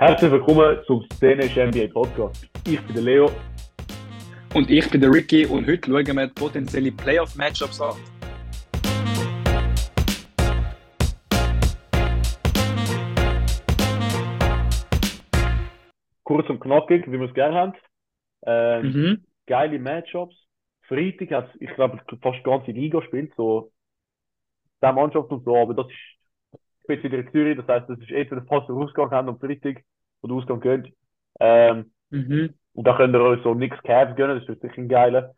Herzlich willkommen zum Szenisch NBA Podcast. Ich bin der Leo. Und ich bin der Ricky und heute schauen wir potenzielle Playoff-Matchups an. Kurz und knackig, wie wir es gerne haben. Ähm, Mhm. Geile Matchups. Freitag hat ich glaube, fast die ganze Liga gespielt, so 10 Mannschaften und so, aber das ist jetzt wieder in Zürich, das heißt, das ist entweder fast der Ausgang haben am Freitag, wo der Ausgang geht. Ähm, Mhm. und da könnt ihr euch so nix Cavs gönnen, das wird sicher ein geiler.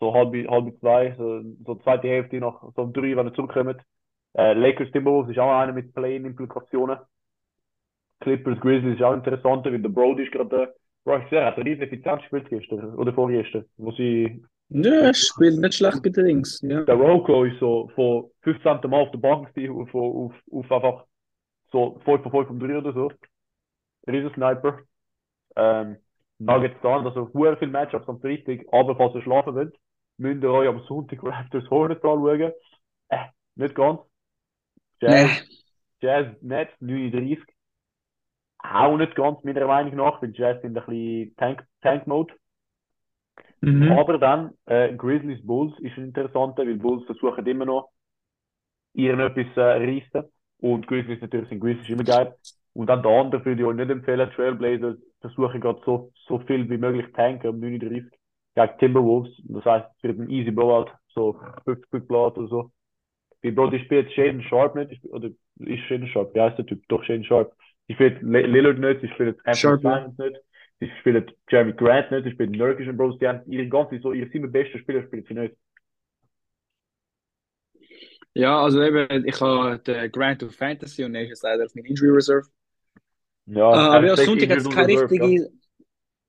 So halb, halb zwei, so, so zweite Hälfte nach so um drei, wenn ihr zurückkommt. Äh, Lakers Timberwolves ist auch einer mit Play-in-Implikationen. Clippers Grizzlies ist auch interessanter, weil der Brody ist gerade, äh, ich sehe, hat er riesen effizient gespielt gestern, oder vorgestern, wo sie, Ja, er spielt nicht schlecht bei den Dings. Ja. der Roko ist so von 15. Mal auf der Bank gewesen, auf, auf, auf einfach so 5 von 5 vom 3 oder so. Riesen Sniper. Ähm, Nuggets dann, also sehr viele Matchups am Freitag, aber falls ihr schlafen wollt, müsst ihr euch am Sonntag Raptors Hornets anschauen. Äh, nicht ganz. Jazz, Nee. Jazz Nets 39. Auch nicht ganz, meiner Meinung nach, weil Jazz sind ein bisschen Tank, Tank-Mode. Mhm. Aber dann, äh, Grizzlies Bulls ist ein interessanter, weil Bulls versuchen immer noch, ihren etwas äh, reissen. Und Grizzlies natürlich sind Grizzlies immer geil. Und dann der andere würde ich euch nicht empfehlen, Trailblazers versuchen gerade so, so viel wie möglich tanken um 39 gegen Timberwolves. Das heißt, es wird ein easy Blowout, so 50 Quick Blowout oder so. Wie Bro, die spielt Shaden Sharp nicht, ich, oder ist Shaden Sharp, wie heißt der Typ? Doch, Shaden Sharp. Ich spiele Lillard nicht, ich spiele Anthony Sharp. Simons nicht, ich spiele Jeremy Grant nicht, ich spiele Nurkic und Bros, die haben ihre ganze, so ihre sieben besten Spieler spielen sie nicht. Ja, also eben, ich habe den Grant of Fantasy und er ist leider auf meinem Injury Reserve. Ja, Äh, aber ja, Sonntag hat es keine ja. richtige,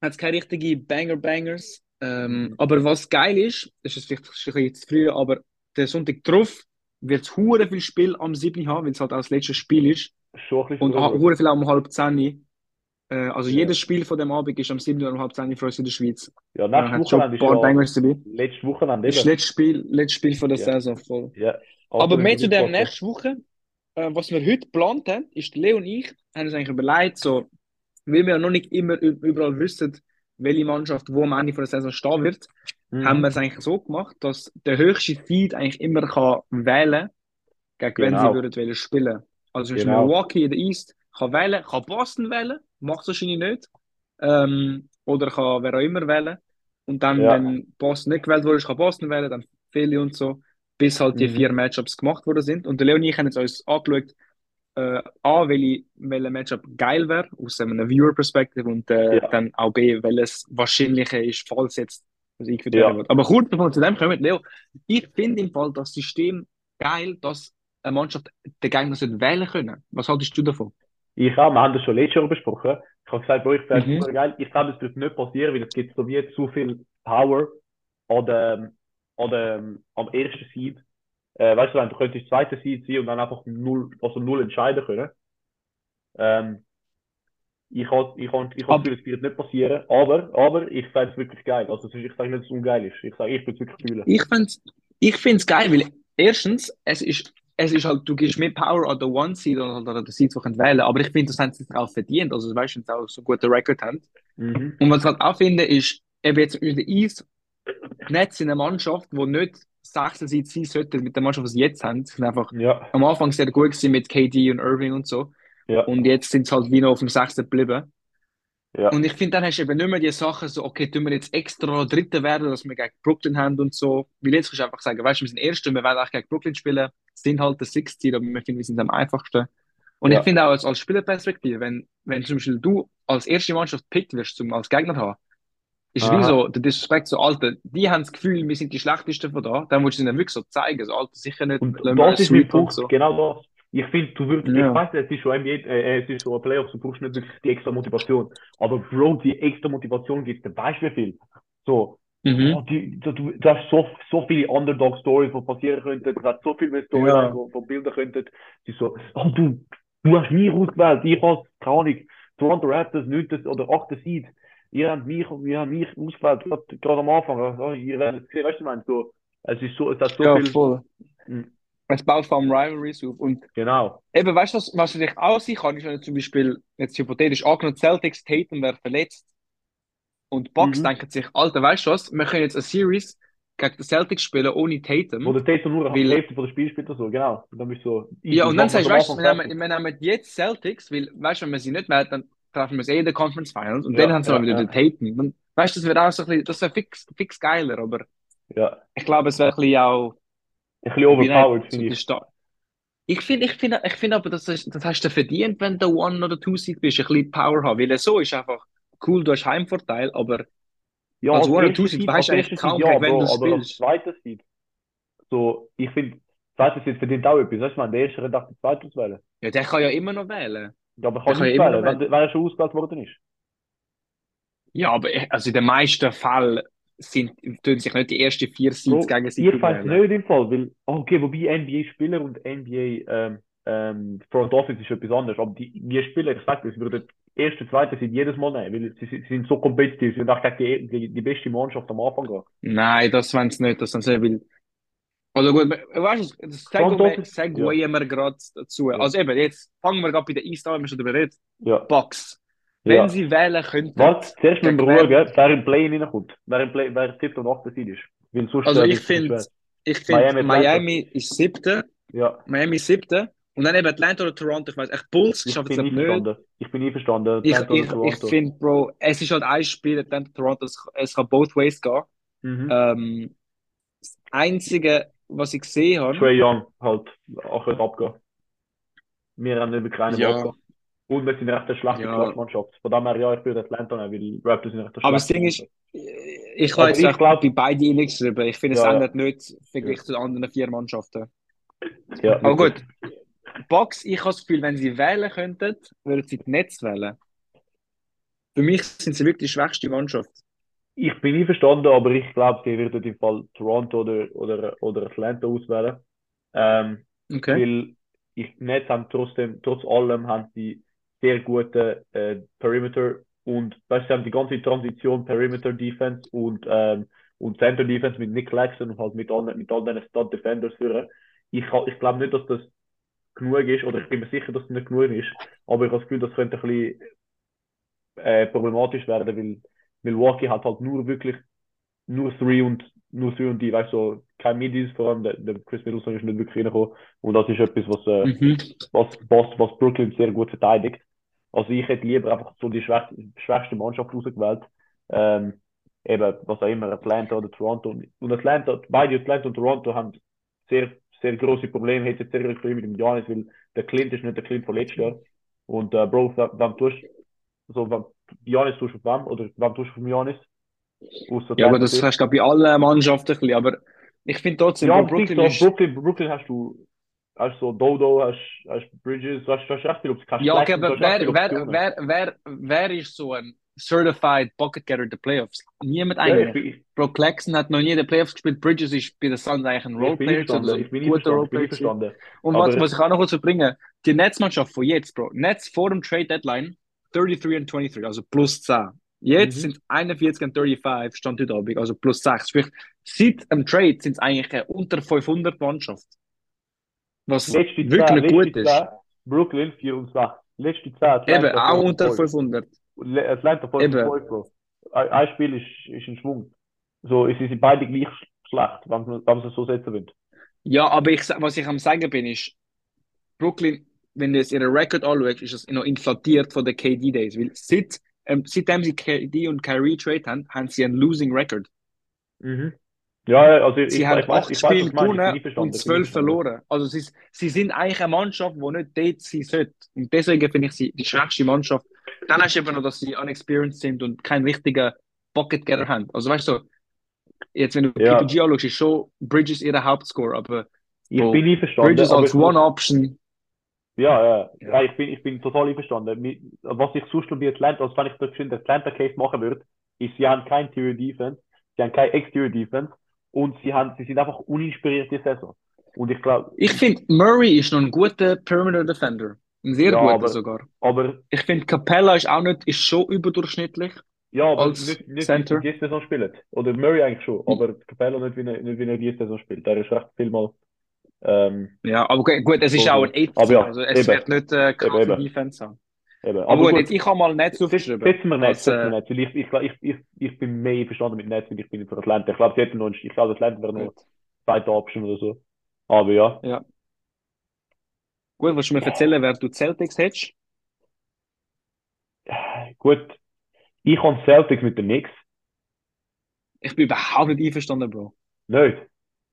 hat's keine richtige Banger-Bangers. Ähm, aber was geil ist, das ist vielleicht ein bisschen zu früh, aber der Sonntag drauf wird es hure viel Spiel am 7. haben, weil es halt auch das letzte Spiel ist. Schon ein bisschen Und hure viel auch um halb 10. Äh, also Ja. jedes Spiel von dem Abend ist am 7. und um halb 10 für uns in der Schweiz. Ja, nächstes Wochenende ist Bangers dabei. letztes Wochenende Ist das eben. letzte Spiel, letztes Spiel von der Ja, Saison voll. ja. Aber Absolut mehr zu dem Woche. nächste Woche. Äh, was wir heute geplant haben, ist Leo und ich haben uns eigentlich überlegt, so, weil wir ja noch nicht immer überall wissen, welche Mannschaft wo am Ende von der Saison stehen wird, haben wir Mhm. es eigentlich so gemacht, dass der höchste Seed eigentlich immer kann wählen gegen wen sie Genau, würden wollen spielen. Also zum Beispiel genau. Milwaukee in der East kann wählen, kann Boston wählen, macht es wahrscheinlich nicht. Ähm, oder kann wer auch immer wählen. Und dann, Ja. wenn Boston nicht gewählt wurde, kann Boston wählen, dann Philly und so, bis halt die Mhm. vier Matchups gemacht worden sind. Und der Leo und ich haben jetzt uns angeschaut, äh, A, welche, welche Matchup geil wäre, aus einer Viewer-Perspektive, und äh, Ja, dann auch B, welches wahrscheinlicher ist, falls jetzt das eingeführt ja. wird. Aber kurz bevor wir zu dem kommen, Leo, ich finde im Fall das System geil, dass eine Mannschaft den Gegner wählen können. Was haltest du davon? Ich auch, wir haben das schon letztes Jahr besprochen. Ich habe gesagt, Bro, ich fände es Mhm. super geil. Ich glaube, es wird nicht passieren, weil es gibt so wie zu viel Power an der, an der, am ersten Seed. Äh, weißt du, du könntest zweiter Seed sein und dann einfach null, also null entscheiden können. Ähm, ich habe ich hab, ich hab das wird nicht passieren, aber, aber ich finde es wirklich geil. Also, ich sage nicht, dass es ungeil ist. Ich sage, ich würde es wirklich fühlen. ich finde ich finde es geil, weil erstens, es ist, es ist halt, du gibst mehr Power an der One Seed oder halt an der Seed, die können wählen aber ich finde, das haben sie sich auch verdient. Also, weißt du, wenn sie auch so einen guten Rekord haben. Mhm. Und was ich halt auch finde, ist, eben jetzt in der East, die Nets sind eine Mannschaft, die nicht Sechster Seed sein sollte mit der Mannschaft, die sie jetzt haben. Sie sind einfach Ja, am Anfang sehr gut gewesen mit KD und Irving und so. ja, Und jetzt sind sie halt wie noch auf dem Sechsten geblieben. Ja, Und ich finde, dann hast du eben nicht mehr die Sachen so, okay, tun wir jetzt extra Dritte werden, dass wir gegen Brooklyn haben und so. Weil jetzt kannst du einfach sagen, weißt du, wir sind Erste und wir werden auch gegen Brooklyn spielen, sind halt der Sixth Seed, aber wir finden, wir sind am einfachsten. Und ich ja, finde auch als, als Spielerperspektive, wenn, wenn zum Beispiel du als erste Mannschaft pickt wirst, zum als Gegner haben, ist wie aha. so der Disrespekt so, Alter, die haben das Gefühl, wir sind die Schlechtesten von da, dann musst du ihnen wirklich so zeigen, so, Alter, sicher nicht, Und das ist mein Punkt, so. genau das. Ich finde, du würdest, ich Ja. weiß, es ist schon NBA, äh, es ist so ein Playoffs, du brauchst nicht wirklich die extra Motivation. Aber Bro, die extra Motivation gibt dir, weißt du wie viel? So, Mhm. oh, die, du, du, hast so, so viele Underdog-Stories, die passieren könnten, du hast so viele mehr Storylines, Ja. die, die bilden könnten, die so, oh, du, du hast mich ausgewählt, ich habe, keine Ahnung, Toronto Raptors, 9. oder 8. Seed, ihr habt mich, ihr habt mich ausgewählt, gerade, gerade am Anfang, oh, ihr werdet es sehen, weißt du, ich meine, so, es ist so, es hat so Ja, viel, voll. Mhm. Es baut vor allem Rivalries auf. Und Genau. eben, weißt du, was, was vielleicht auch sein kann, ist, wenn zum Beispiel, jetzt hypothetisch angenommen, Celtics, Tatum wäre verletzt und Bucks Mhm. denken sich, Alter, weißt du was, wir können jetzt eine Series gegen die Celtics spielen ohne Tatum. Wo der Tatum nur Weil- Hälfte von der Spiel spielt oder so, genau. Und dann bist du so. Ja, und dann sagst du, weißt du, wir nehmen, wir nehmen jetzt Celtics, weil, weißt du, wenn wir sie nicht mehr, dann treffen wir sie eh in den Conference Finals und Ja, dann haben sie ja, mal wieder ja. den Tatum. Und, weißt du, das wird auch so ein bisschen, das wäre fix, fix geiler, aber. Ja. ich glaube, es wäre ein bisschen auch, bisschen overpowered, finde ich. Ich finde, ich finde, ich finde aber, das, ist, das hast du verdient, wenn du One- oder Two-Seed bist, ein bisschen Power haben, weil so ist einfach cool, du hast Heimvorteil, aber Ja, Als One- oder Two-Seed Seed- weißt du eigentlich kaum, ja, gegen wen Bro, du aber als spielst. zweiter Seed. So, ich finde, zweiter Seed verdient auch etwas. Weißt du, der erste auf den zweiten auswählen. ja, der kann ja immer noch wählen. Ja, aber kann kann nicht wählen, wenn, wenn er schon ausgewählt worden ist. Ja, aber also in den meisten Fällen sind, tun sich nicht die ersten vier Bro, Seeds gegenseitig ich weiß wählen. nicht im Fall, weil, okay, wobei NBA-Spieler und NBA ähm, ähm, Front Office ist etwas anderes, aber die, die Spieler, ich sag sie würden erste, zweite sind jedes Mal nehmen, weil sie, sie sind so kompetitiv, sie sind auch gegen die, die, die beste Mannschaft am Anfang gehen. Nein, das wollen sie nicht, das wollen sie nicht, weil Oder gut, weißt du, das segwayen wir gerade dazu. Ja. Also eben, jetzt fangen wir gerade bei der East an, wenn wir schon darüber reden. Ja. Bucks. Wenn Ja. sie wählen könnten. Warte, zuerst müssen wir schauen, wer im Play reinkommt, wer im Play, wer siebte und achte Seed ist. Weil sonst, Also ich finde, ich finde, Miami, ist siebte, Ja, Miami ist siebte. Und dann eben Atlanta oder Toronto, ich weiß echt, Bulls ich schaffen es nicht. einverstanden. Ich bin einverstanden. Ich, ich, ich finde, Bro, es ist halt ein Spiel, Atlanta, Toronto, es, es kann both ways gehen. Mhm. Ähm, das Einzige, was ich gesehen habe, Trey Young halt auch wird abgehen. Wir haben nicht mit kleinen Ja. Waffen. Und wir sind recht eine schlechte Ja. Clutch-Mannschaft. Von dem her, ja, ich würde Atlanta nehmen, weil Raptors sind recht eine aber das schlechte Ding ist, Mannschaft. ich Aber habe jetzt ich glaub- bei beiden Innings drüber. Ich finde, es Ja, ja. ändert nicht verglichen zu den anderen vier Mannschaften. Ja, Aber gut, Bucks, ich habe das Gefühl, wenn sie wählen könnten, würden sie die Netz wählen. Für mich sind sie wirklich die schwächste Mannschaft. Ich bin einverstanden, aber ich glaube, sie würden im Fall Toronto oder, oder, oder Atlanta auswählen. Ähm, Okay. Weil ich Nets haben trotzdem, trotz allem, haben sie sehr gute äh, Perimeter und sie haben die ganze Transition Perimeter Defense und, ähm, und Center Defense mit Nick Claxton und halt mit all, mit all diesen Stud Defenders führen. Ich, ich glaube nicht, dass das genug ist, oder ich bin mir sicher, dass es nicht genug ist, aber ich habe das Gefühl, das könnte ein bisschen äh, problematisch werden, weil Milwaukee hat halt nur wirklich nur Three und nur Three und die, weißt du, so, kein Middies, vor allem der, der Chris Middleton ist nicht wirklich reingekommen und das ist etwas, was, äh, Mhm. was, was, was Brooklyn sehr gut verteidigt. Also ich hätte lieber einfach so die schwächste, schwächste Mannschaft rausgewählt. Ähm, eben, was auch immer, Atlanta oder Toronto. Und Atlanta, beide Atlanta und Toronto haben sehr, sehr große Probleme, hätten sehr große Probleme mit dem Giannis, weil der Clint ist nicht der Clint von letztes Jahr. Und äh, Bro, wenn wenn du tust, so, Giannis tust du auf wem, oder wenn du tust auf Giannis, aus Ja, aber das hast du bei allen Mannschaften ein bisschen. Aber ich finde trotzdem, Ja, Brooklyn Brooklyn, ist. Brooklyn, Brooklyn hast du, hast so Dodo, hast, hast Bridges, hast, hast echt viel, es kein Ja, okay, aber wer, wer, wer, wer, wer ist so ein Certified Bucket Getter den Playoffs? Niemand eigentlich. Bro, Claxton hat noch nie in den Playoffs gespielt. Bridges ist bei den Suns eigentlich ein Roleplayer, ich bin guter Roleplayer. Und was, was ich auch noch kurz bringen, die Netzmannschaft von jetzt, Bro. Netz vor dem Trade Deadline 33 und 23, also plus 10. Jetzt Mhm. sind 41 und 35, stand heute Abend, also plus 6. Sprich, seit dem Trade sind es eigentlich eine unter 500 Mannschaft. Was Letzte wirklich nicht gut ist. zehn, Brooklyn 4 und 2. Letzte 10, Atlanta Eben, auch 5 und unter 5. 500. Le- Atlanta 5 und Eben. 5, Bro. Ein, ein Spiel ist, ist ein Schwung. So, es sind beide gleich schlecht, wenn man wenn man es so setzen will. Ja, aber ich, was ich am sagen bin, ist, Brooklyn, wenn du jetzt ihren Record anschaust, ist es noch inflatiert von den KD-Days. Weil seit, ähm, seitdem sie KD und Kyrie trade haben, haben sie einen Losing Record. Mhm. Ja, also ich, Sie ich, haben ich, acht Spiele gewonnen und zwölf verloren. Also sie, sie sind eigentlich eine Mannschaft, die nicht dort sein sollte. Und deswegen finde ich sie die schwächste Mannschaft. Dann hast du eben noch, dass sie unexperienced sind und keinen richtigen Bucket-Getter haben. Also weißt du, jetzt wenn du Ja. PPG anschaust, ist schon Bridges ihr Hauptscore, aber Ich Bro, bin einverstanden, Bridges als One-Option. Ja, ja, Ja. ja. ich bin, ich bin total einverstanden. Was ich sonst noch bei Atlanta, also wenn ich da geschwind den Atlanta-Case machen würde, ist, sie haben kein Interior Defense, sie haben kein Exterior Defense und sie haben, sie sind einfach uninspiriert die Saison. Und ich glaube, Ich finde, Murray ist noch ein guter Perimeter Defender. Ein sehr Ja, guter aber- sogar. aber, Ich finde, Capella ist auch nicht, ist schon überdurchschnittlich. ja, aber Als nicht, nicht Center. wie er Saison spielt. Oder Murray eigentlich schon, aber Capella nicht, wie er, nicht, wie er die Saison spielt. Der ist recht viel mal Ähm, Ja, aber gut, gut, es ist so, auch ein 8 Aber ja, also es eben, wird nicht äh, krasse Defense haben. Eben. Aber Aber gut, jetzt, ich habe mal Netz aufgeschrieben. setzen wir Netz, Als, setzen wir Netz. Weil ich, ich, ich, ich, ich, bin mehr einverstanden mit Netz, weil ich bin für Atlanta. Ich glaube, sie noch, ich glaube, Atlanta wäre noch zweite Option oder so. Aber ja. Ja. Gut, willst du mir erzählen, wer du Celtics hättest? Gut. Ich habe Celtics mit den Knicks. Ich bin überhaupt nicht einverstanden, Bro. Nicht.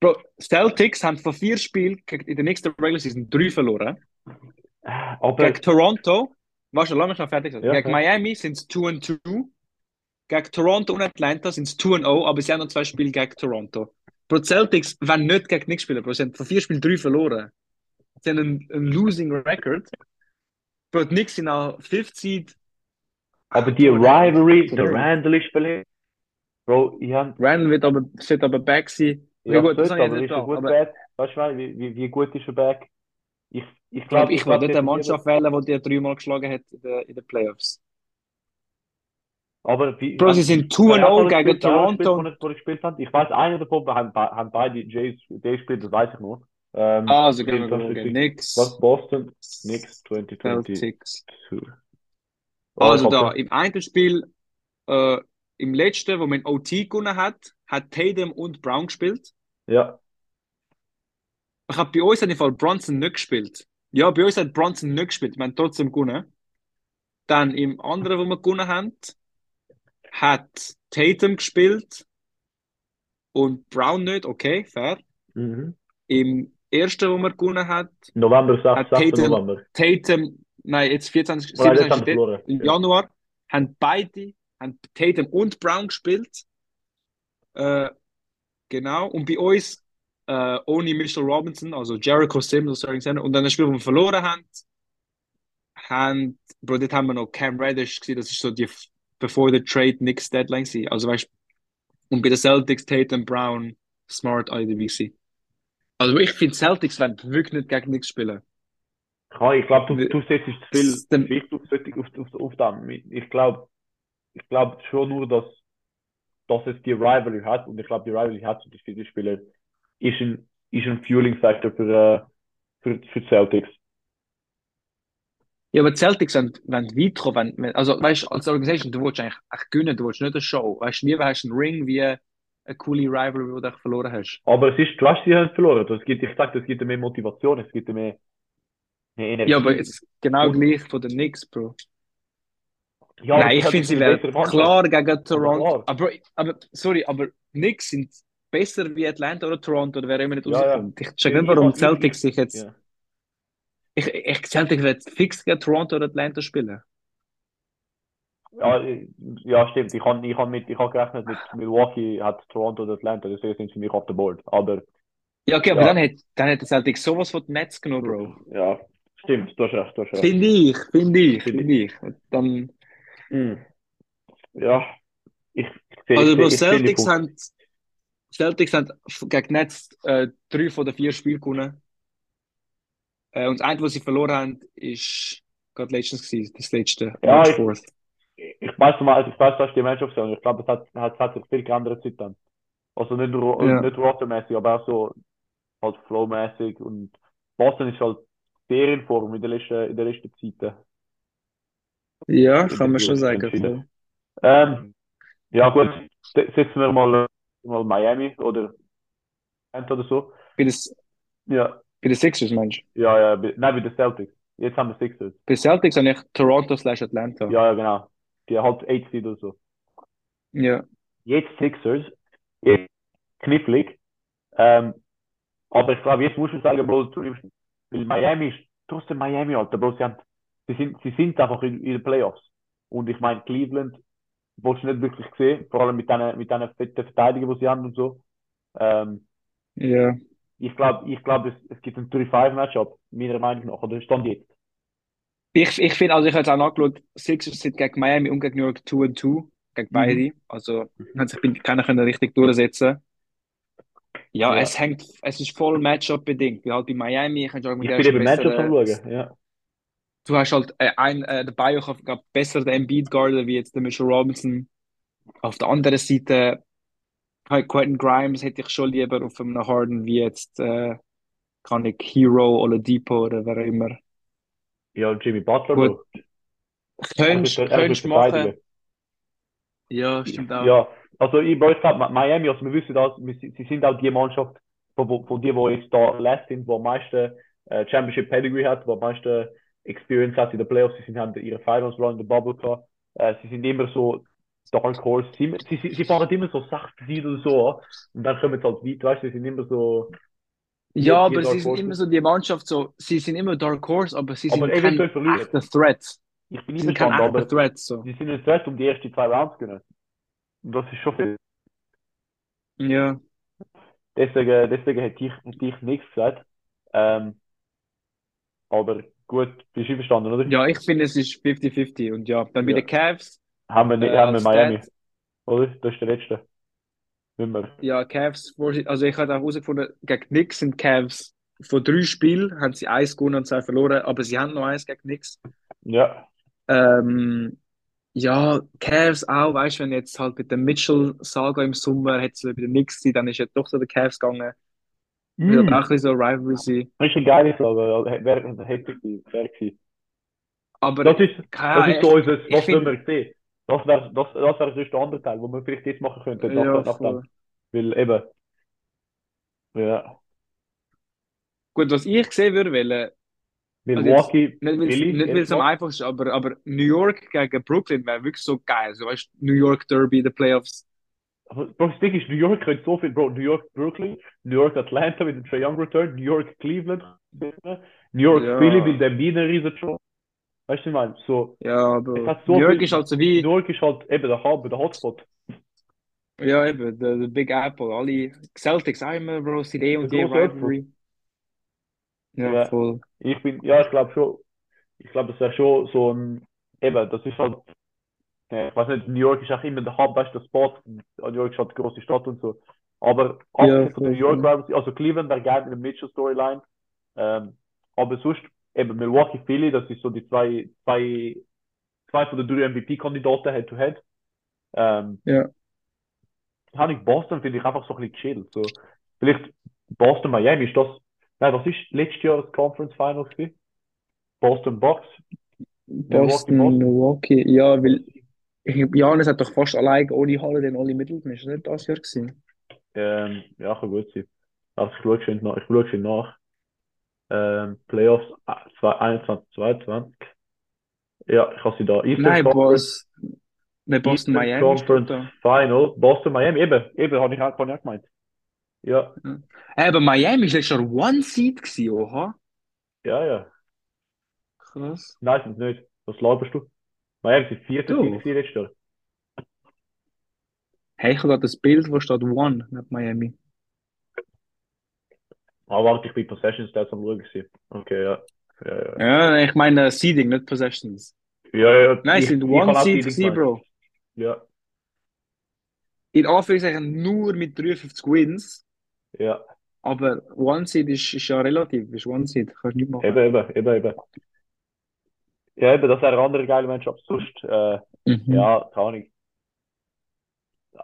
Bro, Celtics haben vor vier Spielen in der nächsten Regular Season drei verloren. Aber, Gegen Toronto, weißt du, lange schon fertig. Ja, gegen ja. Miami sind es 2 und 2. Gegen Toronto und Atlanta sind es 2 und 0, aber sie haben noch zwei Spiele gegen Toronto. Die Celtics wollen nicht gegen nichts spielen, Bro. Sie haben vor vier Spielen drei verloren. Sie haben einen, einen losing record. Bro, die Knicks sind auch 50. aber die Rivalry, der- Randall ist verletzt. Bro, ich habe Randall wird aber, wird aber back sein. Ja, gut, das gut, nicht ist er da. gut Aber back? Weißt du, wie, wie, wie gut ist er back? Ich, ich ich glaube, ich will nicht eine Mannschaft wählen, die die dreimal geschlagen hat in den, in den Playoffs. Aber wie, Bro, sie sind 2 und 0 gegen Toronto. Wo ich, ich. Ich weiß, einer davon haben, be- haben beide Jays, gespielt, das weiß ich noch. Ähm, Also, das schauen. ist- Knicks, Was? Boston? Knicks 2022. Celtics. Oh, Also ich hab- da, im einen Spiel, äh, im letzten, wo man in OT gewonnen hat, hat Tatum und Brown gespielt. Ja, Ich habe bei uns hat im Fall Bronson nicht gespielt. Ja, bei uns hat Bronson nicht gespielt. Wir haben trotzdem gewonnen. Dann im anderen, wo wir gewonnen haben, hat Tatum gespielt und Brown nicht. Okay, fair. mhm. Im ersten, wo wir gewonnen hat, November, 6, Hat 6. Tatum- November. Tatum, nein, jetzt 24, Oder jetzt haben 27 wir verloren. im Ja. Januar, haben beide, haben Tatum und Brown gespielt. Äh, genau. Und bei uns äh, ohne Mitchell Robinson, also Jericho Simmons, Starting Center. Und dann das Spiel, wo wir verloren haben, haben, Bro, dort haben wir noch Cam Reddish gesehen, das ist so die bevor der Trade Knicks Deadline war. Also weißt und bei den Celtics Tatum, Brown, Smart, gewesen. Also ich finde Celtics werden wirklich nicht gegen nichts spielen. Ja, ich glaube, du, du setzt zu viel Dem- Gewicht auf, auf, auf, auf dann. Ich glaube ich glaub schon nur, dass, dass es die Rivalry hat und ich glaube, die Rivalry hat und die Spieler ist ein, ist ein Fueling-Factor für, äh, für, für die Celtics. Ja, aber die Celtics wenn, wenn weit kommen, wenn, wenn, also weißt als Organisation, du willst eigentlich echt gewinnen, du willst nicht eine Show. Weißt du, lieber hast einen Ring wie eine coole Rivalry, wo du verloren hast. Aber es ist, du hast sie halt verloren. Es gibt, ich sag, es gibt mehr Motivation, es gibt mehr, mehr Energie. Ja, aber es ist genau Und- gleich von den Knicks, Bro. Ja, Nein, ich die finde, sie bessere klar gegen Toronto. Aber, aber, sorry, aber Knicks sind besser wie Atlanta oder Toronto, oder wer immer nicht Ja, ja. rauskommt. Ich check Ich- nicht, warum Celtics sich jetzt. Ja. Ich, ich, Celtics wird fix gegen Toronto oder Atlanta spielen. Ja, ja, stimmt. Ich habe ich hab mit, ich hab gerechnet mit Milwaukee, hat Toronto oder Atlanta, deswegen sind sie für mich auf der Board. Aber Ja, okay, aber Ja. dann hat, dann hat Celtics sowas von den Netz genommen, Bro. ja, stimmt, du hast recht, du hast recht. Finde ich, finde ich, Finde ich. Und Dann, Hm. Ja, ich, ich also, ich ich Celtics haben, Celtics f- gegen Netz äh, drei von den vier Spielen gewonnen. Äh, und das eine, was sie verloren haben, ist gerade letztens gewesen, das letzte, Ja, ich- 4th. Ich weiß mal, ich weiß, dass die Matchup sind. Ich glaube, es hat, hat, hat sich viel geändert seitdem. Also nicht, Ja. nicht rostermäßig, aber auch so halt flowmäßig. Und Boston ist halt sehr in Form in der letzten, in der letzten Zeit. Ja, kann man schon sagen. Ähm, ja gut, se- setzen wir mal, mal Miami oder Atlanta oder so. Bei den, Ja, bei den Sixers, meinst du? ja, ja, bi- nein, bei den Celtics. Jetzt haben wir Sixers. Bei den Celtics habe ich Toronto slash Atlanta. Ja, ja, genau. Die halt 8 Seed oder so. Ja. Jetzt Sixers, jetzt knifflig. Ähm, aber ich glaube, jetzt muss man sagen, Bro, du nimmst, weil Miami ist trotzdem Miami, Alter, Bro, sie, haben, sie, sind, sie sind einfach in, in den Playoffs. Und ich meine, Cleveland, willst du nicht wirklich sehen, vor allem mit diesen mit diesen fetten Verteidigern, die sie haben und so. Ähm, Ja. ich glaube, ich glaub, es, es gibt ein 3-5-Matchup, meiner Meinung nach, oder stand jetzt. Ich, ich finde, also ich habe jetzt auch nachgeschaut, Sixers sind gegen Miami und gegen New York 2 und 2, gegen Mhm. beide. Also haben sich bin- keiner können richtig durchsetzen. Ja, Ja. es hängt, es ist voll Matchup bedingt. Weil halt bei Miami kannst du Ich argumentieren, bin eben ist Matchups am besser, schauen, ja. Du hast halt äh, ein, äh, der Bio gab besser den Embiid Guarder wie jetzt der Mitchell Robinson. Auf der anderen Seite halt Quentin Grimes hätte ich schon lieber auf einem Harden wie jetzt äh, kann ich Hero oder Depot oder wer auch immer. Ja, Jimmy Butler, Gut. Könntest, wird könntest machen. Ja, stimmt auch. Ja, also ich, glaube, Miami, also wir wissen das, wir, sie sind auch die Mannschaft, von, von, von die, die jetzt da last sind, die am meisten äh, Championship Pedigree hat, die am meisten Experience hat in den Playoffs. Sie sind, haben ihre Finals in der Bubble gehabt. Äh, sie sind immer so Dark Horse. Sie, sie, sie, fahren immer so 60 Siege oder so an und dann kommen sie halt weit, weißt du, sie sind immer so. Ja, aber Dark sie sind Horses. immer so die Mannschaft, so, sie sind immer Dark Horse, aber sie Aber sind kein eventuell verlieren. echter Threat. Ich bin sind kein echter Threat, so. sie sind jetzt fest um die ersten zwei Rounds gewinnen. Und das ist schon viel. Ja. Deswegen, deswegen hätte ich, hätte ich nichts gesagt. Ähm, aber gut, bist du einverstanden, oder? Ja, ich finde, es ist 50-50. Und ja, dann bei Ja. den Cavs, Haben wir, nicht, äh, haben wir Miami, oder? Das ist der letzte. Nicht mehr. ja, Cavs, also ich habe auch herausgefunden, gegen Knicks sind Cavs von drei Spielen, haben sie eins gewonnen und zwei verloren, aber sie haben noch eins gegen Knicks. Ja, Ähm, ja, Cavs auch, weißt du, wenn jetzt halt mit der Mitchell-Saga im Sommer hätte es bei den Knicks gewesen, dann ist ja doch so der Cavs gegangen. Mm. auch ein bisschen so Rivalry sein. Das ist eine geile Frage, wäre heftig gewesen, wäre gewesen. Aber Das ist, keine das ist so unser, was find- wir sehen. Das wäre das, das wär sonst der andere Teil, wo wir vielleicht jetzt machen könnten, nach, Ja, nach voll. dem. Weil eben, ja, Gut, was ich sehen würde, wollen, Milwaukee, nicht weil es am einfachsten ist, aber, aber New York gegen Brooklyn wäre wirklich so geil. So, weißt New York Derby in den Playoffs. Bro, das Ding ist, New York könnte so viel, Bro, New York, Brooklyn, New York, Atlanta mit dem Trae Young Return, New York, Cleveland, New York, Ja. Philly mit dem Wiener riesen Show. Weißt du, ich meine, so, Ja, hat so New York viel- ist halt so New wie, York ist halt eben der Hub, der Hotspot. ja, eben, der, der Big Apple. Alle Celtics immer, Bro, sind eh und Apfel. Rivalry. Ja, Ja. voll. Ich bin, ja, ich glaube schon, ich glaube, das wäre schon so ein, eben, das ist halt, ja, ich weiß nicht, New York ist auch immer der Hub, weißt du, Spot, New York ist halt eine große Stadt und so. Aber Ja, von New York also Cleveland wäre geil mit der Mitchell-Storyline, ähm, aber sonst, eben Milwaukee, Philly, das ist so die zwei, zwei, zwei von den drei MVP-Kandidaten Head-to-Head. Ähm, Ja. habe ich Boston, finde ich einfach so ein bisschen chill. So, vielleicht Boston, Miami, ist das, nein, was ist letztes Jahr das Conference Finals gewesen? Boston Bucks? Boston, Boston. Milwaukee, ja, weil ich, Janis hat doch fast allein ohne Holiday und Oli Middleton, ist das nicht das Jahr gewesen? Ähm, ja, kann gut sein. Also ich schaue schon nach. Ich schaue schon nach. Ähm, Playoffs ah, 21, 22. Ja, ich habe sie da. Eastern Nein, Conference, Bos, nein, Boston, Eastern Miami Conference. Final. Boston, Miami, eben, eben, habe ich auch, hab ich auch gemeint. Ja, aber Miami letztes Jahr One Seed gewesen, oha. ja, ja. Krass. Nein, sind nicht. Was laberst du? Miami sind vierte Du. Seed gewesen letztes Jahr. Hey, ich habe gerade das Bild, wo steht One neben Miami. Ah, warte, ich bin Possession Stats am Schauen. Okay, ja. Ja, ja. Ja, ich meine Seeding, nicht Possessions. Ja, ja. Nein, ich, es sind One habe auch Seed Seeding gewesen, gemeint. Bro. Ja, In Anführungszeichen nur mit 53 Wins, ja. aber One Seed ist, ist ja relativ, ist One Seed, kannst du nicht machen. Eben, eben, eben, eben. Ja, eben, das wäre eine andere geile Matchup. Sonst, äh, Mhm. ja, keine Ahnung.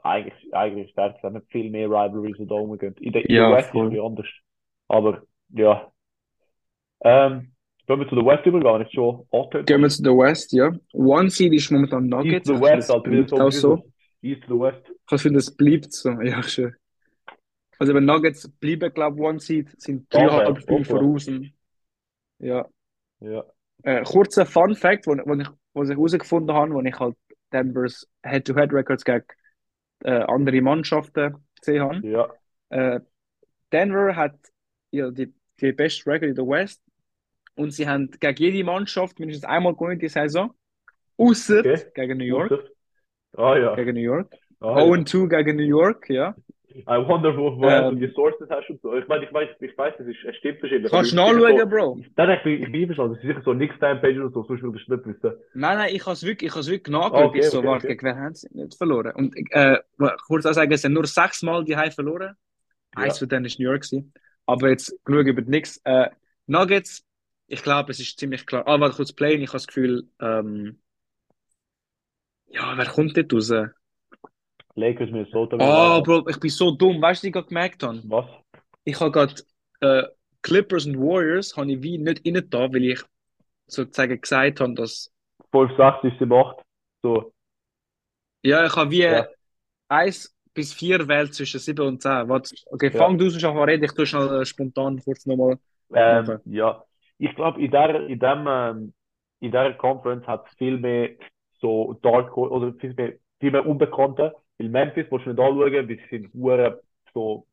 Eigentlich, eigentlich ist es nicht viel mehr Rivalries, die da rumgehen. In der, in Ja, der West ist voll. es wie anders. Aber, ja. Ähm, können wir zu der West übergehen? Ist schon angetönt. Gehen wir zu der West, ja. One Seed ist momentan East Nuggets. Ich the finde, West, wie bleibt auch so. East to the West. Ich finde, das bleibt so. Ja, schön. Also, wenn Nuggets bleiben, glaube ich, One Seed, sind dreieinhalb Spiele voraus. Ja. Ja. Äh, kurzer Fun Fact, wo, wo ich, was ich herausgefunden habe, wo ich halt Denvers Head-to-Head-Records gegen äh, andere Mannschaften gesehen habe. Ja. Äh, Denver hat ja die, die beste Record in der West und sie haben gegen jede Mannschaft mindestens einmal gewonnen die Saison. Außer Okay. gegen New York. Ah, ja. Gegen New York. Ah, ja. 0-2 gegen New York, ja. I wonder, wo, woher Ähm. du die Sources hast und so. Ich meine, ich weiß, ich weiß, es ist, es stimmt bestimmt. Kannst du nachschauen, so- Bro. Nein, ich bin, ich bin einverstanden. Es ist sicher so Nix-Time-Page oder so, sonst würde ich es nicht wissen. Nein, nein, ich habe es wirklich, ich habe es wirklich nachgeschaut. okay, ich so, okay, warte, okay. wer haben sie nicht verloren? Und äh, kurz auch sagen, es sind nur sechsmal die Heim verloren. Ja. Eins von denen ist New York gewesen. Aber jetzt schauen über nichts. Äh, Nuggets, ich glaube, es ist ziemlich klar. Ah, warte kurz playen. Ich habe das Gefühl, ähm, ja, wer kommt dort raus? Lakers, Minnesota. Ah, Bro, ich bin so dumm. Weißt du, was ich gerade gemerkt habe? Was? Ich habe gerade äh, Clippers und Warriors habe ich wie nicht rein da, weil ich sozusagen gesagt habe, dass 5, 6 ist sie macht. So, ja, ich habe wie ja. 1 bis 4 wählt zwischen 7 und 10. Warte, okay, Ja. fang du sonst an zu reden, ich tue schnell äh, spontan kurz nochmal Ähm, ja, ich glaube, in der, in dem, ähm, in der Conference hat es viel mehr so Dark oder viel mehr, viel mehr Unbekannte. Weil Memphis, willst du nicht anschauen, weil sie sind hure so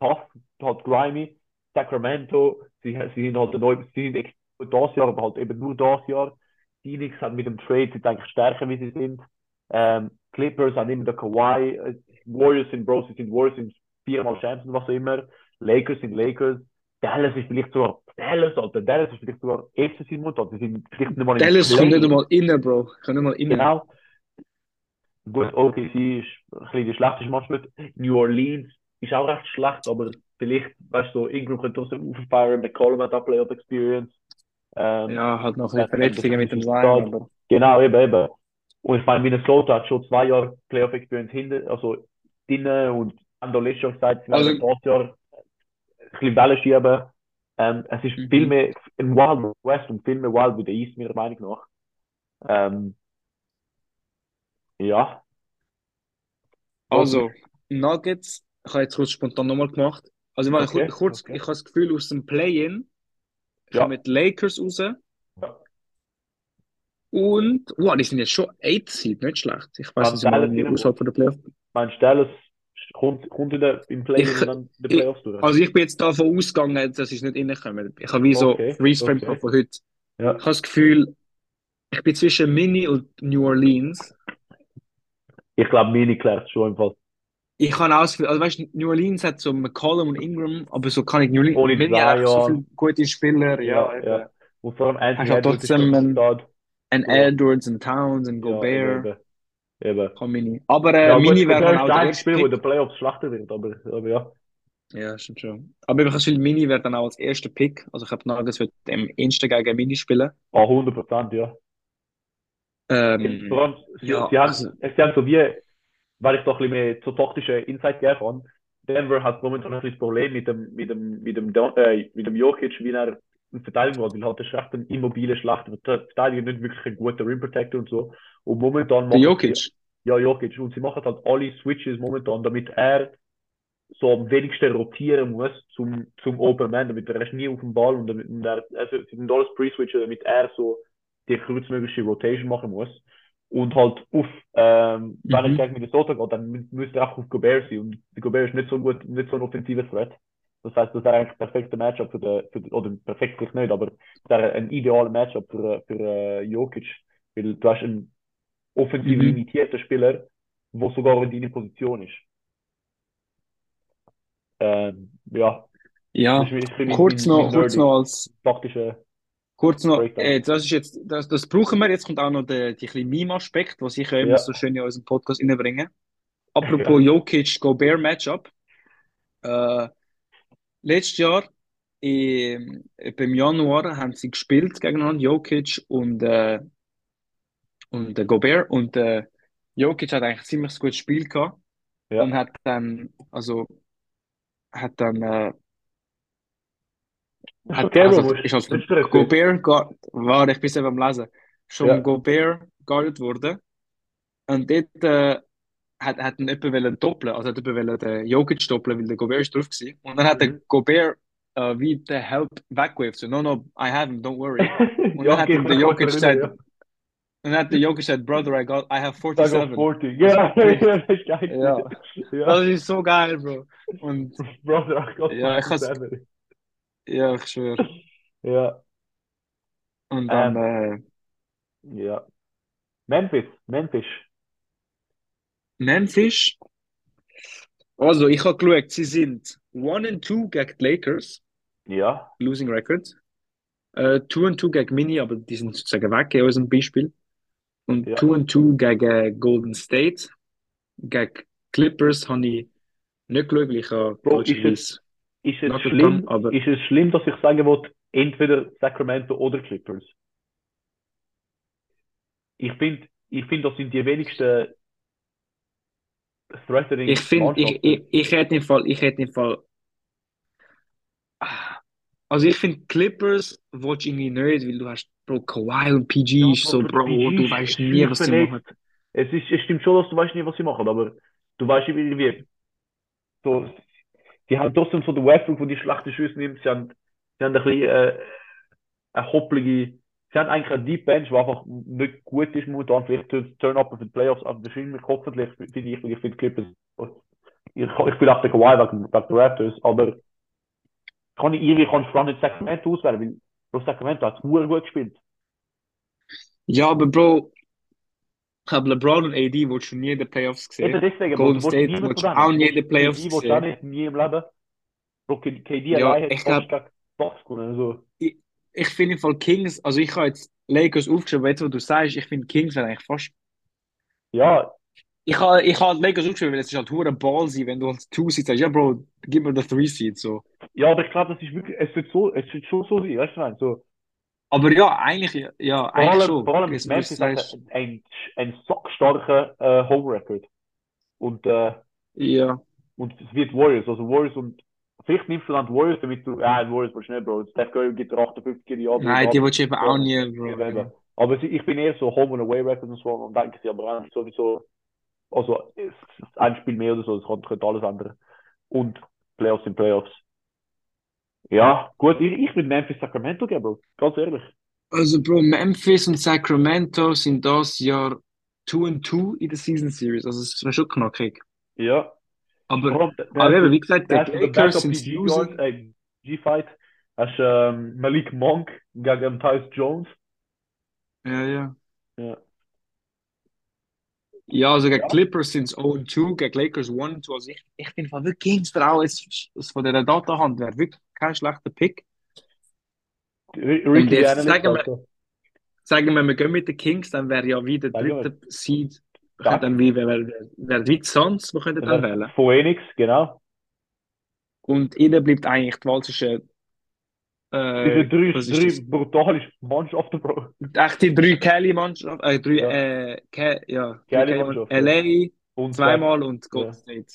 tough, halt grimy. Sacramento, sie, sie sind halt neu, sie sind das Jahr, aber halt eben nur das Jahr. Phoenix hat mit dem Trade sind eigentlich stärker, wie sie sind. Ähm, Clippers haben immer den Kawhi. Warriors sind Bros, sie sind Warriors, sind viermal Champions und was auch immer. Lakers sind Lakers. Dallas ist vielleicht sogar Dallas, Alter. Dallas ist vielleicht sogar erste Simultan. Sie sind vielleicht nicht mal Dallas kommt nicht einmal rein, Bro. Kommt nicht mal rein. Genau. Gut, OKC ist ein bisschen die schlechteste Mannschaft. New Orleans ist auch recht schlecht, aber vielleicht, weißt du, Ingram könnte trotzdem auffeiern. McCollum hat auch Playoff Experience. Ähm, Ja, halt noch ein bisschen Verletzungen mit dem aber Genau, eben, eben. Und ich meine, Minnesota hat schon zwei Jahre Playoff Experience hinter, also drinnen und letztes Jahr gesagt, sie werden Also- das Jahr ein bisschen Bälle schieben. Ähm, es ist Mhm. viel mehr ein Wild West und viel mehr Wild wie der East, meiner Meinung nach. Ähm, ja. Also, Nuggets, ich habe jetzt kurz spontan nochmal gemacht. Also, ich meine, Okay, kurz, okay. ich habe das Gefühl, aus dem Play-In Ja. kommen die Lakers raus Ja. und, wow, die sind jetzt schon 8 Seed, nicht schlecht. Ich weiß nicht, irgendwie rein- außerhalb von der Playoffs. Meinst du, kommt, kommt in der, im Play Ich- und dann in den ich- Playoffs durch? Also, ich bin jetzt davon ausgegangen, dass sie nicht reinkommen. Ich habe wie so Okay, Freeze-Frame okay. von heute. Ja. Ich habe das Gefühl, ich bin zwischen Mini und New Orleans. Ich glaube, Mini klärt schon im Fall. Ich kann auch das Gefühl, also weißt du, New Orleans hat so McCollum und Ingram, aber so kann ich New Orleans, Ohne Mini hat einfach so viele gute Spieler, ja, Ja, ja. Und vor allem Anthony Edwards trotzdem. Ein Ja. Edwards, ein Towns, ein Ja, Gobert, eben, eben. kann Mini. Aber äh, Ja, Mini wäre dann auch der erste Spiel, wo der Playoffs schlechter wird, aber, aber ja. Ja, stimmt schon. Aber ich habe Mini wäre dann auch als erster Pick. Also ich habe Nuggets wird im Insta gegen Mini spielen. Ah, 100 Prozent, ja. Ähm, allem, sie, ja, sie, haben, also- sie haben so wie, weil ich doch ein bisschen mehr so taktische Insight geben kann, Denver hat momentan ein das Problem mit dem, mit dem, mit dem, äh, mit dem Jokic, wie er in Verteidigung hat, weil halt der ist echt ein immobile, schlechter Verteidiger, nicht wirklich ein guter Rim Protector und so. Und momentan der Jokic. sie, ja, Jokic, und sie machen halt alle Switches momentan, damit er so am wenigsten rotieren muss zum, zum Open Man, damit er nie auf dem Ball und damit und er, also sie sind alles Pre-Switchen, damit er so die kürzmögliche Rotation machen muss. Und halt auf, ähm, wenn er Mhm. gegen Minnesota geht, dann mü- müsste er auch auf Gobert sein. Und Gobert ist nicht so gut, nicht so ein offensiver Threat. Das heißt, das wäre eigentlich ein perfekter Matchup für den, für den oder perfekt vielleicht nicht, aber das wäre ein idealer Matchup für, für äh, Jokic. Weil du hast einen offensiv Mhm. limitierten Spieler, der sogar in deiner Position ist. Ähm, ja, Ja, kurz noch, kurz noch als, taktische kurz noch, äh, das ist jetzt, das, das brauchen wir. Jetzt kommt auch noch der, die kleine Meme-Aspekt, was ich ja immer Ja. so schön in unseren Podcast reinbringen. Apropos Jokic-Gobert-Matchup. Äh, letztes Jahr, im, im Januar, haben sie gespielt gegeneinander, Jokic und, äh, und äh, Gobert. Und äh, Jokic hat eigentlich ein ziemlich gutes Spiel gehabt Ja. und hat dann, also, hat dann, als recht Gobert, warte, ich bin selber am Lesen, schon Ja. Gobert guarded worden. Und dort äh, hat, hat ihn jemand wollen doppeln, also hat jemand wollen den Jokic doppeln, weil der Gobert ist drauf gewesen. Und dann hat der. Gobert äh, wie der Help weggewaved, so, no, no, I have him, don't worry. Und dann hat ihm der Jokic gesagt, und hat der Jokic gesagt, brother, I got, I have ja. Sag auf 47. 40. Ja, Ja. das ist. Ja. So geil, Bro. Und Brother, ich kann Ja, ich has- ja, ich schwöre. Ja, Und dann, äh, ja. Memphis, Memphis. Memphis. Also, ich habe geschaut, sie sind 1 and 2 gegen die Lakers, Ja, Losing Record. Äh, 2 and 2 gegen Mini, aber die sind sozusagen weg in unserem Beispiel. Und Ja. 2 and 2 gegen Golden State. Gegen Clippers habe ich nicht geschaut, weil ich habe Bro, ist ist es schlimm, done, aber- ist es schlimm, dass ich sagen will, entweder Sacramento oder Clippers? Ich finde, ich find, das sind die wenigsten threatening Ich finde, ich, ich, ich hätte im Fall, ich hätte im Fall, Ah. Also ich finde Clippers du irgendwie nicht, weil du hast, Bro, Kawhi und PG Ja, ist so, Bro, PG du weißt nie, was sie machen. Es ist, es stimmt schon, dass du weißt nie, was sie machen, aber du weißt irgendwie, so, sie haben trotzdem so den Westbrook, der die schlechten Schüsse nimmt. Sie haben, sie haben ein bisschen äh, eine hoppelige, sie haben eigentlich eine Deep Bench, die einfach nicht gut ist momentan. Vielleicht Turn-Up für die Playoffs, aber wahrscheinlich hoffentlich, finde ich, weil ich finde Clippers. Ich, ich bin auch der Kawhi wegen, wegen der Raptors, aber kann ich irgendwie kann ich nicht Sacramento auswählen, weil Sacramento hat es gut gespielt. Ja, aber Bro, ich habe LeBron und AD willst du nie in den Playoffs Eben gesehen. deswegen, Bro, Golden du willst State niemand willst von du auch denen. nie in den Playoffs KD willst du auch gesehen. nicht nie im Leben. Bro, K- KD Ja, allein hat ich gewonnen. Also, ich, ich finde Fall Kings, also ich habe jetzt Lakers aufgeschrieben, jetzt, wo du sagst, ich finde Kings wäre eigentlich fast. ja, Ich habe ich habe Lakers aufgeschrieben, weil es ist halt hure ballsy, wenn du als Two Seed sagst, ja Bro, gib mir den Three Seed so. ja, aber ich glaube, das ist wirklich, es wird so, es wird schon so sein, weißt du, so, Aber ja, eigentlich, ja, vor eigentlich allem, schon. vor allem du Memphis hat sagst, einen, einen sackstarken äh, Home Record. Und, äh, ja. und es wird Warriors, also Warriors und, vielleicht nimmst du dann die Warriors, damit du, ja, die Warriors du nicht, Bro, Steph Curry gibt dir 58 Jahre, Nein, die willst du eben auch nie, Bro. Aber ich bin eher so Home and Away Record und so und denke sie aber auch sowieso, also ein Spiel mehr oder so, das könnte alles ändern. Und Playoffs sind Playoffs. Ja, gut, ich, ich würde Memphis Sacramento geben, Bro. Ganz ehrlich. Also, Bro, Memphis und Sacramento sind das Jahr 2 and 2 in der Season Series. Also, es wäre schon knackig. Ja. Aber, der, aber eben, wie gesagt, der die Lakers sind äh, G-Fight. Hast ähm, Malik Monk gegen Tyus Jones. Ja, ja. Ja. Ja, also gegen Ja. Clippers sind es 0 und 2, gegen Lakers 1 und 2. Also, ich, ich bin von wirklich Gangster auch jetzt, jetzt von dieser Datahand wäre wirklich kein schlechter Pick. Ricky jetzt sagen wir, sagen wir, wir gehen mit den Kings, dann wäre ja wie der dritte Seed. Ja. dann wie, wer, wer, wer wie Suns, wir könnten dann wählen. Phoenix, genau. Und ihnen bleibt eigentlich die Wahl zwischen, Diese äh, drei, drei brutale Mannschaften, Bro. Echt die drei Kelly-Mannschaften, äh, drei, Ja. äh, Ke ja, Kelly-Mannschaften. LA Und zweimal und Ja. Golden State.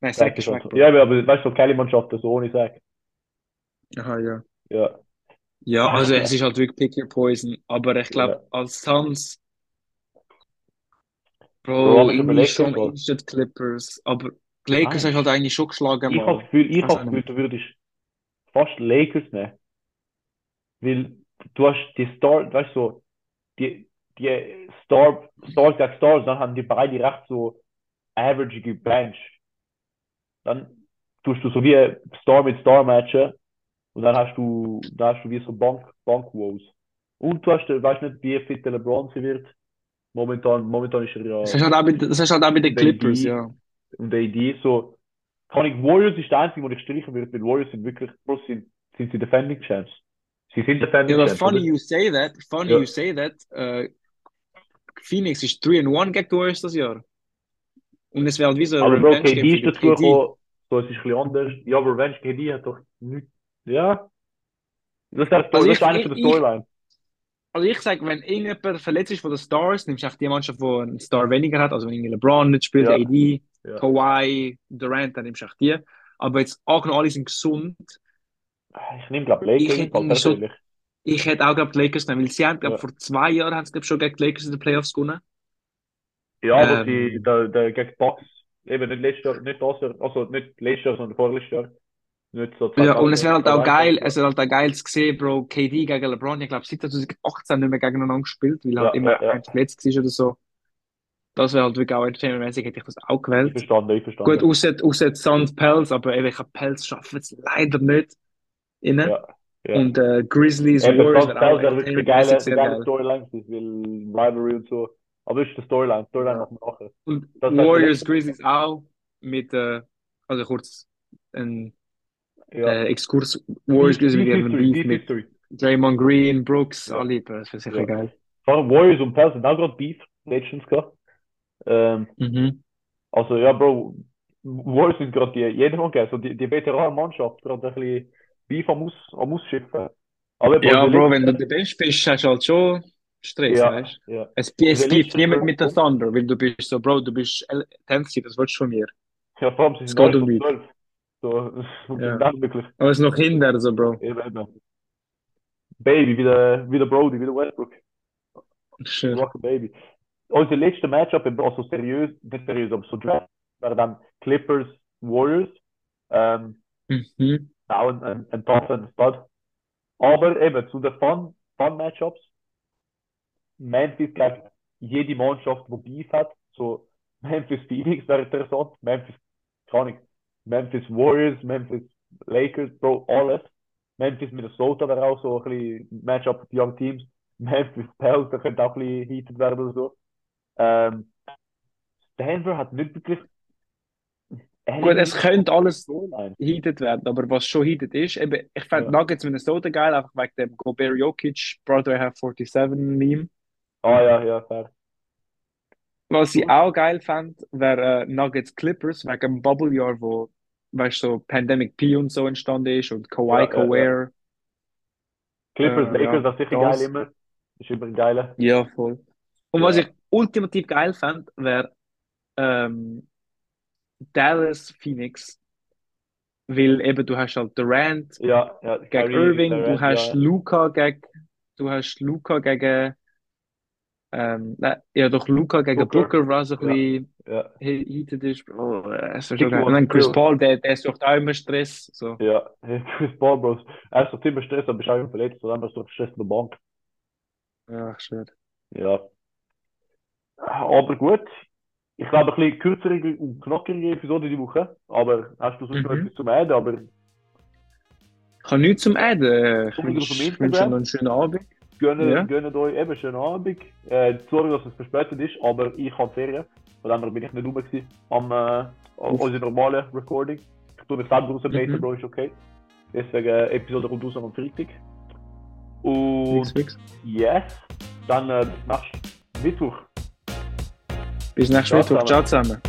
Nein, Sack ist weg. Ja, aber weißt du, Kelly-Mannschaften, so ohne Sack. Aha, ja. Ja. Ja, also es ist halt wirklich Pick Your Poison. Aber ich glaube, Ja. als Suns, Bro, Bro, aber ich irgendwie schon mal. instant Clippers. Aber die Lakers Nein. hast halt eigentlich schon geschlagen Ich habe mal. das Gefühl, ich das Gefühl, du würdest fast Lakers nehmen. Weil du hast die Star, weißt du, so, die, die Star, Stars gegen Stars, dann haben die beide recht so average Bench. Dann tust du so wie Star mit Star matchen und dann hast du, dann hast du wie so Bank, Bank-Woes. Und du hast, weißt nicht, wie fit der LeBron sein wird. Momentan, momentan ist er ja Das hast halt auch bei, das hast halt auch bei den Clippers, AD. ja. und der Idee so, kann ich, Warriors ist der einzige, den ich streichen würde, weil Warriors sind wirklich, Bro, sind, sind sie Defending Champs. Sie sind Defending Ja, Champs, funny oder? you say that. Funny Ja. you say that. Äh, Phoenix ist 3 and 1 gegen die Warriors das Jahr. Und es wäre halt wie so Aber Bro, KD ist dazu gekommen, so, es ist ein bisschen anders. Ja, aber Revenge KD hat doch nichts, ja. Das ist, der Also das ich, ist einer ich, von der Storyline. also ich sage, wenn irgendjemand verletzt ist von den Stars, nimmst du einfach die Mannschaft, die einen Star weniger hat. Also wenn irgendwie LeBron nicht spielt, Ja. AD, Ja. Kawhi, Durant, dann nimmst du auch die. Aber jetzt angenommen, alle sind gesund. Ich nehme, glaube Ich Lakers persönlich. ich hätte auch, glaube die Lakers nehmen, weil sie haben, glaube Ja. vor zwei Jahren haben sie, glaub, schon gegen die Lakers in den Playoffs gewonnen. Ja, aber die, Ähm, der, der, gegen die Bucks, eben nicht letztes Jahr, nicht das Jahr, also nicht letztes Jahr, sondern vorletztes Jahr. Nicht so Ja, und es wäre halt auch 2021. geil, es wäre halt auch geil zu sehen, Bro, KD gegen LeBron. Ich glaube, seit 2018 nicht mehr gegeneinander gespielt, weil halt Ja, immer ja, ja. eins verletzt war oder so. Das wäre halt wirklich auch entertainmentmäßig, hätte ich das auch Ich gewählt. verstanden, ich Gut, verstanden. außer, außer Suns Pels, aber eben, ich glaube, Pels schaffen es leider nicht. Innen. Ja, ja. Und äh, Grizzlies Eben, Warriors wäre auch wäre wirklich eine geile, eine geile geil. Storyline weil Rivalry und so. Aber das ist die Storyline, Storyline Ja. machen. Und Das heißt, Warriors Grizzlies auch mit, äh, also kurz ein Ja. äh, Exkurs. Warriors haben History, Beef mit. Draymond Green, Brooks, Ja. alle, das wäre sicher Ja. geil. Vor allem Warriors und Pels sind auch gerade Beef, letztens gehabt. Ähm, Mhm. also ja, Bro, Warriors sind gerade die, jedermann gegeben, so die, die Veteranenmannschaft, gerade ein bisschen Beef am, Aus, am Ausschiffen. Aber Bro, Ja, Bro, wenn du der Beste bist, hast du halt schon Stress, ja, weißt du? ja. Es, es gibt niemand mit der Thunder, weil du bist so, Bro, du bist 10th Seed, das willst du von mir. Ja, vor allem, sie sind nichts. 12. So, Ja. dann wirklich. Aber es ist noch hinter, so, Bro. Eben, eben. Baby, wie der, wie der Brody, wie der Westbrook. Schön. Rock Baby. Unser letzter Matchup, also seriös, nicht seriös, aber so Draft, wäre dann Clippers Warriors. Ähm, Mhm. auch ein, ein, ein ein Stud. Aber eben zu den Fun, Fun Matchups, Memphis, glaube jede Mannschaft, die Beef hat, so Memphis Phoenix wäre interessant, Memphis, keine Ahnung, Memphis Warriors, Memphis Lakers, Bro, alles. Memphis Minnesota wäre auch so ein bisschen Matchup für Young Teams. Memphis Pels, da könnte auch ein bisschen heated werden oder so. Ähm, Denver hat nicht wirklich. Gut, es könnte alles heated werden, aber was schon heated ist, eben, ich fände Ja. Nuggets Minnesota geil, einfach wegen dem Gobert Jokic, Brother have 47 Meme. Ah ja, ja, fair. Was ich Gut. auch geil fände, wäre äh, Nuggets Clippers, wegen dem Bubble-Jahr, wo, weißt du, so Pandemic P und so entstanden ist und Kawhi Ja, ja, Kawhi. Clippers, Äh, Lakers, ja, das ist sicher das. geil immer. Ist immer ein geiler. Ja, voll. Und was Ja. ich ultimativ geil fände, wäre ähm, Dallas Phoenix, weil eben du hast halt Durant Ja, ja, gegen Irving, du Durant, hast ja. Luka gegen, du hast Luka gegen, ähm, nein, ja doch Luka gegen Booker. Was so ein Ja. bisschen heated ist. Oh, äh, geil. was Und dann Chris. Paul, der, der sucht auch immer Stress. So. ja. Chris Paul, Bros. Er doch ziemlich Stress, aber ist auch immer verletzt, oder einfach so Stress in der Bank. Ja, schön. Ja. Aber gut. Ich glaube, ein bisschen kürzere und knackige Episode die Woche. Aber hast du sonst noch Mhm. etwas zum Ende? Aber Ich habe nichts zum Adden. Ich wünsche ich wünsche noch einen schönen Abend. Gönnt, Ja. gönnt euch eben schönen Abend. Äh, sorry, dass es verspätet ist, aber ich habe Ferien. Von dem bin ich nicht rum gewesen am äh, unser normalen Recording. Ich tue mich selber rausbeten, Mhm. Bro, ist okay. Deswegen äh, Episode kommt raus am Freitag. Und Fix, fix. yes, dann äh, bis nächsten Mittwoch. Bis nächsten Mittwoch. Ciao zusammen.